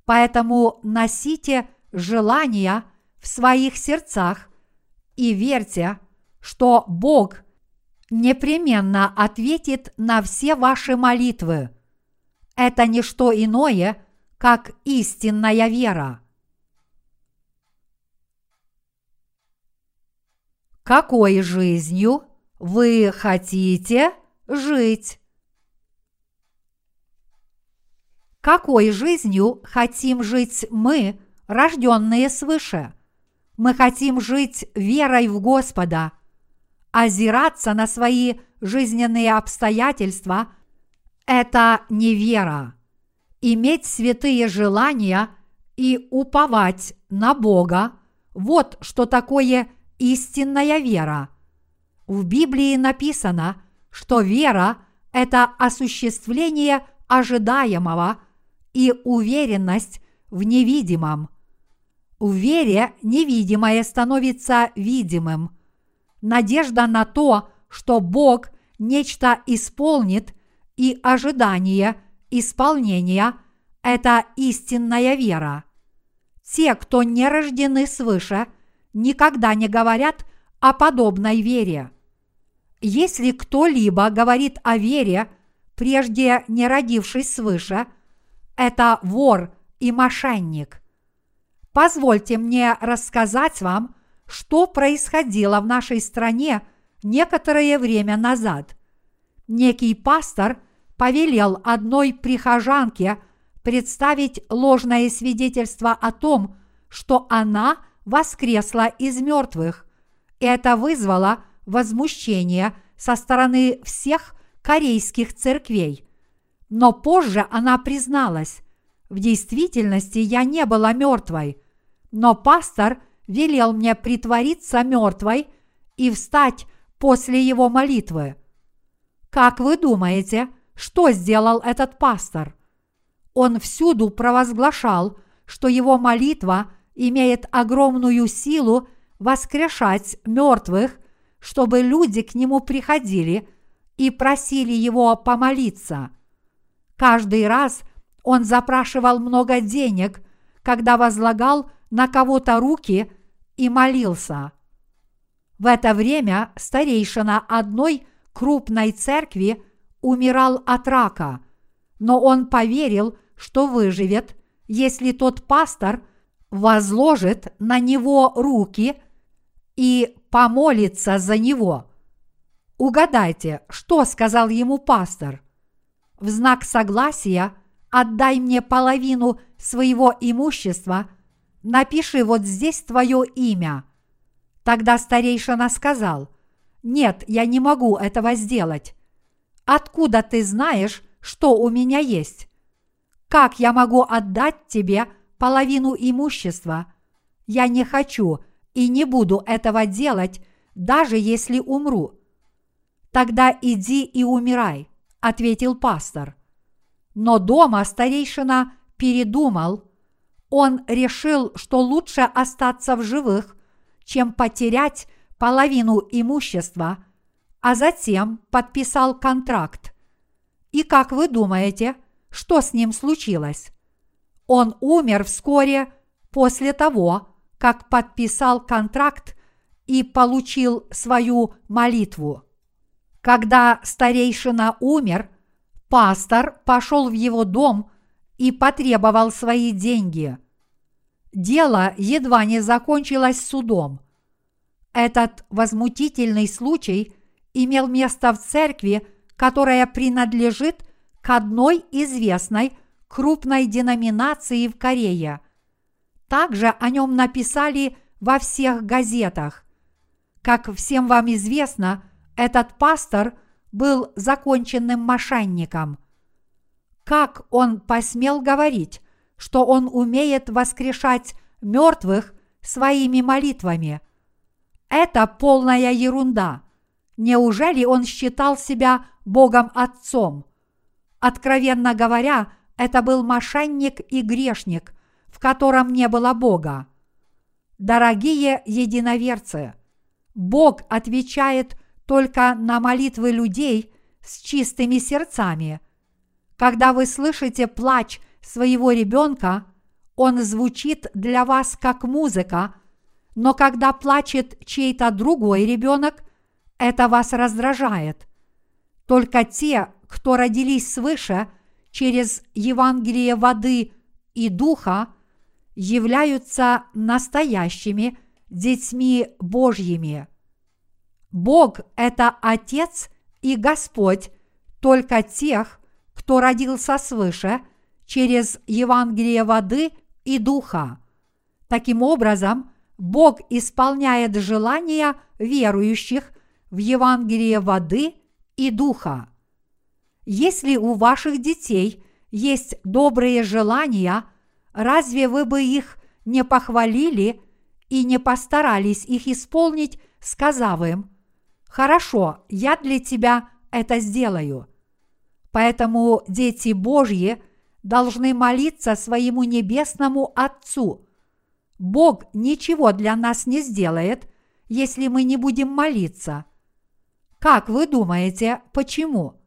Поэтому носите желания в своих сердцах и верьте, что Бог непременно ответит на все ваши молитвы – это не что иное, как истинная вера. Какой жизнью вы хотите жить? Какой жизнью хотим жить мы, рожденные свыше? Мы хотим жить верой в Господа, озираться на свои жизненные обстоятельства – это не вера. Иметь святые желания и уповать на Бога – вот что такое истинная вера. В Библии написано, что вера – это осуществление ожидаемого и уверенность в невидимом. В вере невидимое становится видимым. Надежда на то, что Бог нечто исполнит, и ожидание исполнения – это истинная вера. Те, кто не рождены свыше, никогда не говорят о подобной вере. Если кто-либо говорит о вере, прежде не родившись свыше, это вор и мошенник. Позвольте мне рассказать вам, что происходило в нашей стране некоторое время назад. Некий пастор повелел одной прихожанке представить ложное свидетельство о том, что она воскресла из мертвых. Это вызвало возмущение со стороны всех корейских церквей. Но позже она призналась, в действительности я не была мертвой, но пастор велел мне притвориться мертвой и встать после его молитвы. Как вы думаете, что сделал этот пастор? Он всюду провозглашал, что его молитва имеет огромную силу воскрешать мертвых чтобы люди к нему приходили и просили его помолиться. Каждый раз он запрашивал много денег, когда возлагал на кого-то руки и молился. В это время старейшина одной крупной церкви умирал от рака, но он поверил, что выживет, если тот пастор возложит на него руки и помолиться за него. Угадайте, что сказал ему пастор? В знак согласия отдай мне половину своего имущества, напиши вот здесь твое имя. Тогда старейшина сказал, нет, я не могу этого сделать. Откуда ты знаешь, что у меня есть? Как я могу отдать тебе половину имущества? Я не хочу, и не буду этого делать, даже если умру. Тогда иди и умирай, ответил пастор. Но дома старейшина передумал. Он решил, что лучше остаться в живых, чем потерять половину имущества, а затем подписал контракт. И как вы думаете, что с ним случилось? Он умер вскоре после того, как подписал контракт и получил свою молитву. Когда старейшина умер, пастор пошел в его дом и потребовал свои деньги. Дело едва не закончилось судом. Этот возмутительный случай имел место в церкви, которая принадлежит к одной известной крупной деноминации в Корее – также о нем написали во всех газетах. Как всем вам известно, этот пастор был законченным мошенником. Как он посмел говорить, что он умеет воскрешать мертвых своими молитвами? Это полная ерунда. Неужели он считал себя Богом Отцом? Откровенно говоря, это был мошенник и грешник – в котором не было Бога. Дорогие единоверцы, Бог отвечает только на молитвы людей с чистыми сердцами. Когда вы слышите плач своего ребенка, он звучит для вас как музыка, но когда плачет чей-то другой ребенок, это вас раздражает. Только те, кто родились свыше через Евангелие воды и духа, являются настоящими детьми Божьими. Бог – это Отец и Господь только тех, кто родился свыше через Евангелие воды и духа. Таким образом, Бог исполняет желания верующих в Евангелие воды и духа. Если у ваших детей есть добрые желания, разве вы бы их не похвалили и не постарались их исполнить, сказав им, «Хорошо, я для тебя это сделаю». Поэтому дети Божьи должны молиться своему небесному Отцу. Бог ничего для нас не сделает, если мы не будем молиться. Как вы думаете, почему?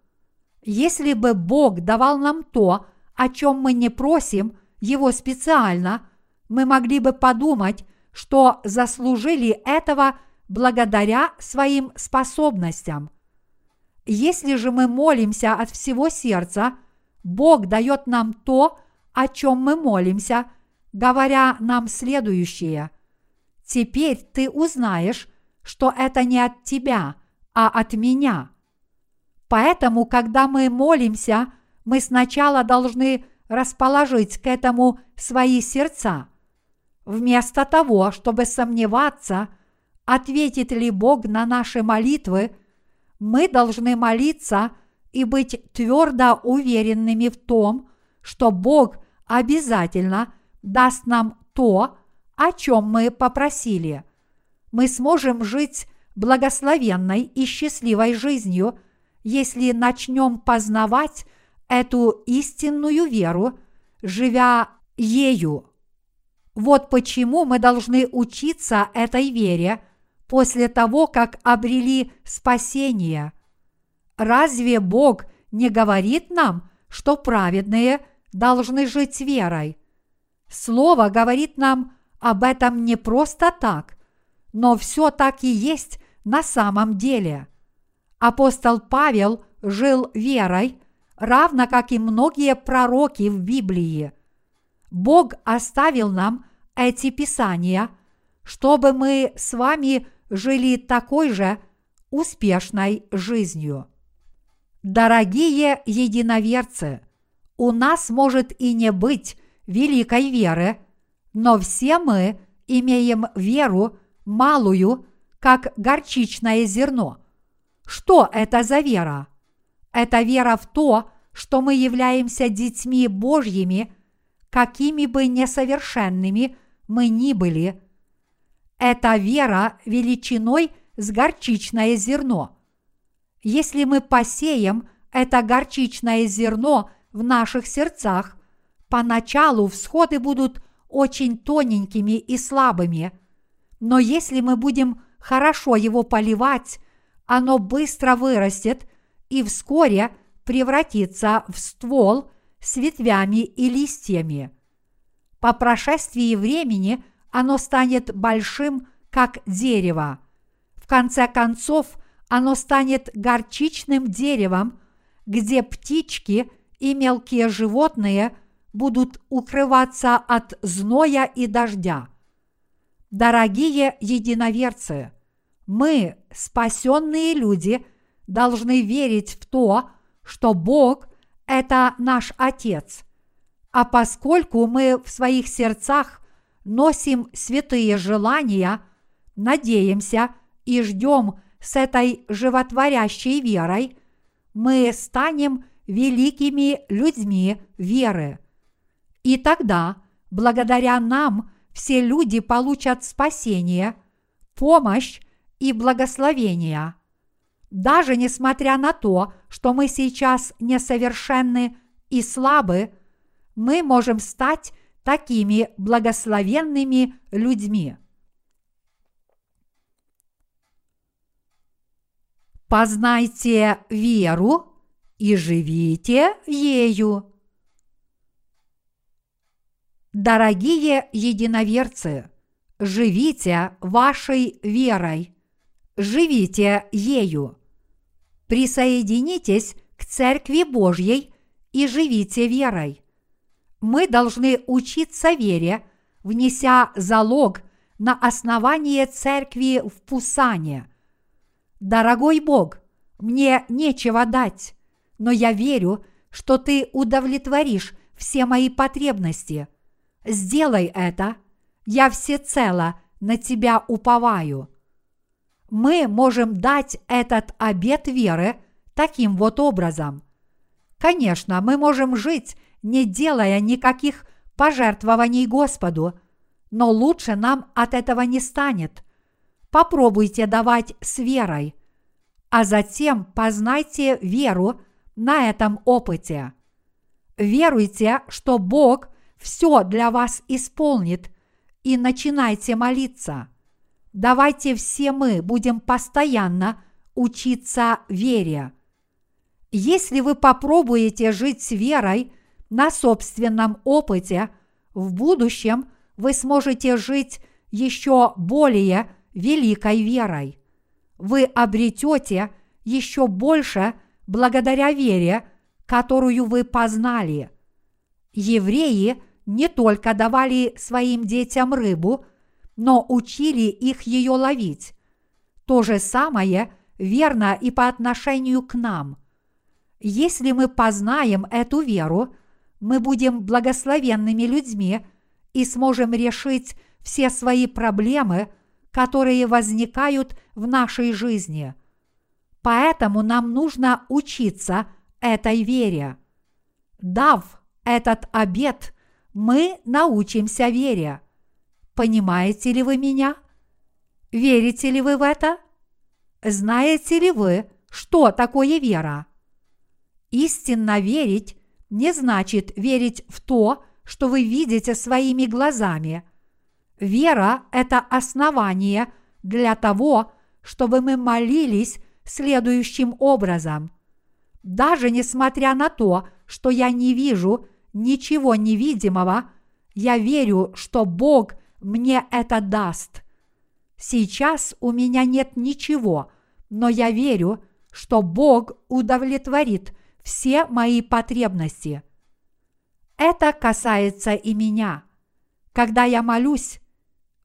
Если бы Бог давал нам то, о чем мы не просим Его специально, мы могли бы подумать, что заслужили этого благодаря своим способностям. Если же мы молимся от всего сердца, Бог дает нам то, о чем мы молимся, говоря нам следующее. Теперь ты узнаешь, что это не от тебя, а от меня. Поэтому, когда мы молимся, мы сначала должны расположить к этому свои сердца. Вместо того, чтобы сомневаться, ответит ли Бог на наши молитвы – мы должны молиться и быть твердо уверенными в том, что Бог обязательно даст нам то, о чем мы попросили. Мы сможем жить благословенной и счастливой жизнью, если начнем познавать эту истинную веру, живя ею. Вот почему мы должны учиться этой вере – после того, как обрели спасение. Разве Бог не говорит нам, что праведные должны жить верой? Слово говорит нам об этом не просто так, но все так и есть на самом деле. Апостол Павел жил верой, равно как и многие пророки в Библии. Бог оставил нам эти писания, чтобы мы с вами жили такой же успешной жизнью. Дорогие единоверцы, у нас может и не быть великой веры, но все мы имеем веру малую, как горчичное зерно. Что это за вера? Это вера в то, что мы являемся детьми Божьими, какими бы несовершенными мы ни были, это вера величиной с горчичное зерно. Если мы посеем это горчичное зерно в наших сердцах, поначалу всходы будут очень тоненькими и слабыми, но если мы будем хорошо его поливать, оно быстро вырастет и вскоре превратится в ствол с ветвями и листьями. По прошествии времени – оно станет большим, как дерево. В конце концов, оно станет горчичным деревом, где птички и мелкие животные будут укрываться от зноя и дождя. Дорогие единоверцы, мы, спасенные люди, должны верить в то, что Бог – это наш Отец. А поскольку мы в своих сердцах носим святые желания, надеемся и ждем с этой животворящей верой, мы станем великими людьми веры. И тогда, благодаря нам, все люди получат спасение, помощь и благословение. Даже несмотря на то, что мы сейчас несовершенны и слабы, мы можем стать такими благословенными людьми. Познайте веру и живите ею. Дорогие единоверцы, живите вашей верой, живите ею. Присоединитесь к Церкви Божьей и живите верой мы должны учиться вере, внеся залог на основание церкви в Пусане. Дорогой Бог, мне нечего дать, но я верю, что Ты удовлетворишь все мои потребности. Сделай это, я всецело на Тебя уповаю. Мы можем дать этот обет веры таким вот образом. Конечно, мы можем жить, не делая никаких пожертвований Господу, но лучше нам от этого не станет. Попробуйте давать с верой, а затем познайте веру на этом опыте. Веруйте, что Бог все для вас исполнит, и начинайте молиться. Давайте все мы будем постоянно учиться вере. Если вы попробуете жить с верой на собственном опыте, в будущем вы сможете жить еще более великой верой. Вы обретете еще больше благодаря вере, которую вы познали. Евреи не только давали своим детям рыбу, но учили их ее ловить. То же самое верно и по отношению к нам. Если мы познаем эту веру, мы будем благословенными людьми и сможем решить все свои проблемы, которые возникают в нашей жизни. Поэтому нам нужно учиться этой вере. Дав этот обет, мы научимся вере. Понимаете ли вы меня? Верите ли вы в это? Знаете ли вы, что такое вера? Истинно верить не значит верить в то, что вы видите своими глазами. Вера – это основание для того, чтобы мы молились следующим образом. Даже несмотря на то, что я не вижу ничего невидимого, я верю, что Бог мне это даст. Сейчас у меня нет ничего, но я верю, что Бог удовлетворит все мои потребности. Это касается и меня. Когда я молюсь,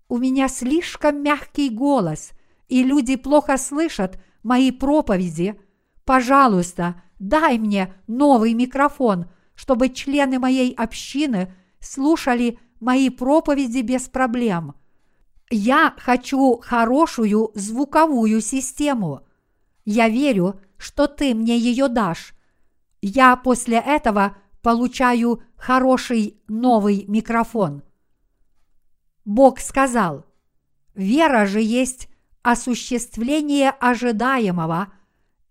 у меня слишком мягкий голос, и люди плохо слышат мои проповеди. Пожалуйста, дай мне новый микрофон, чтобы члены моей общины слушали мои проповеди без проблем. Я хочу хорошую звуковую систему. Я верю, что ты мне ее дашь. Я после этого получаю хороший новый микрофон. Бог сказал, вера же есть осуществление ожидаемого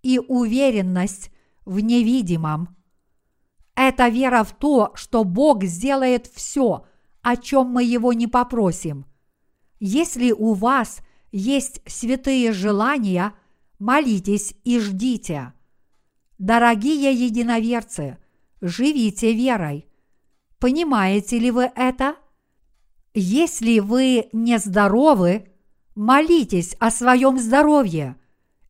и уверенность в невидимом. Это вера в то, что Бог сделает все, о чем мы Его не попросим. Если у вас есть святые желания, молитесь и ждите. Дорогие единоверцы, живите верой. Понимаете ли вы это? Если вы не здоровы, молитесь о своем здоровье,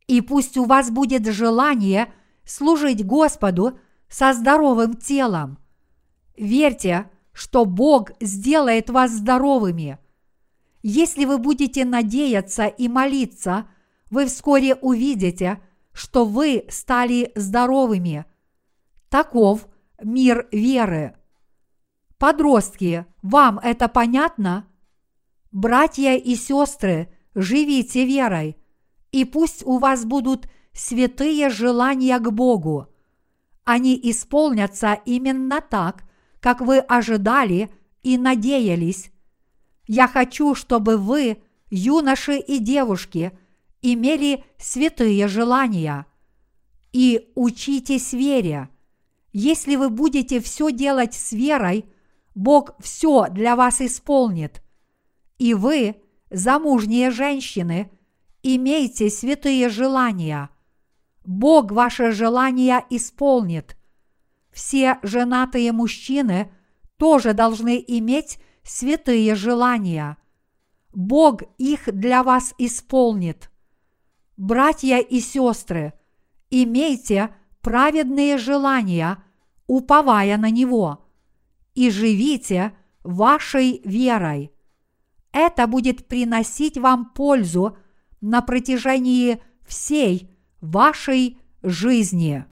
и пусть у вас будет желание служить Господу со здоровым телом. Верьте, что Бог сделает вас здоровыми. Если вы будете надеяться и молиться, вы вскоре увидите, что вы стали здоровыми. Таков мир веры. Подростки, вам это понятно? Братья и сестры, живите верой, и пусть у вас будут святые желания к Богу. Они исполнятся именно так, как вы ожидали и надеялись. Я хочу, чтобы вы, юноши и девушки, имели святые желания. И учитесь вере. Если вы будете все делать с верой – Бог все для вас исполнит. И вы, замужние женщины, имейте святые желания. Бог ваши желания исполнит. Все женатые мужчины тоже должны иметь святые желания. Бог их для вас исполнит. Братья и сестры, имейте праведные желания, уповая на Него – и живите вашей верой. Это будет приносить вам пользу на протяжении всей вашей жизни.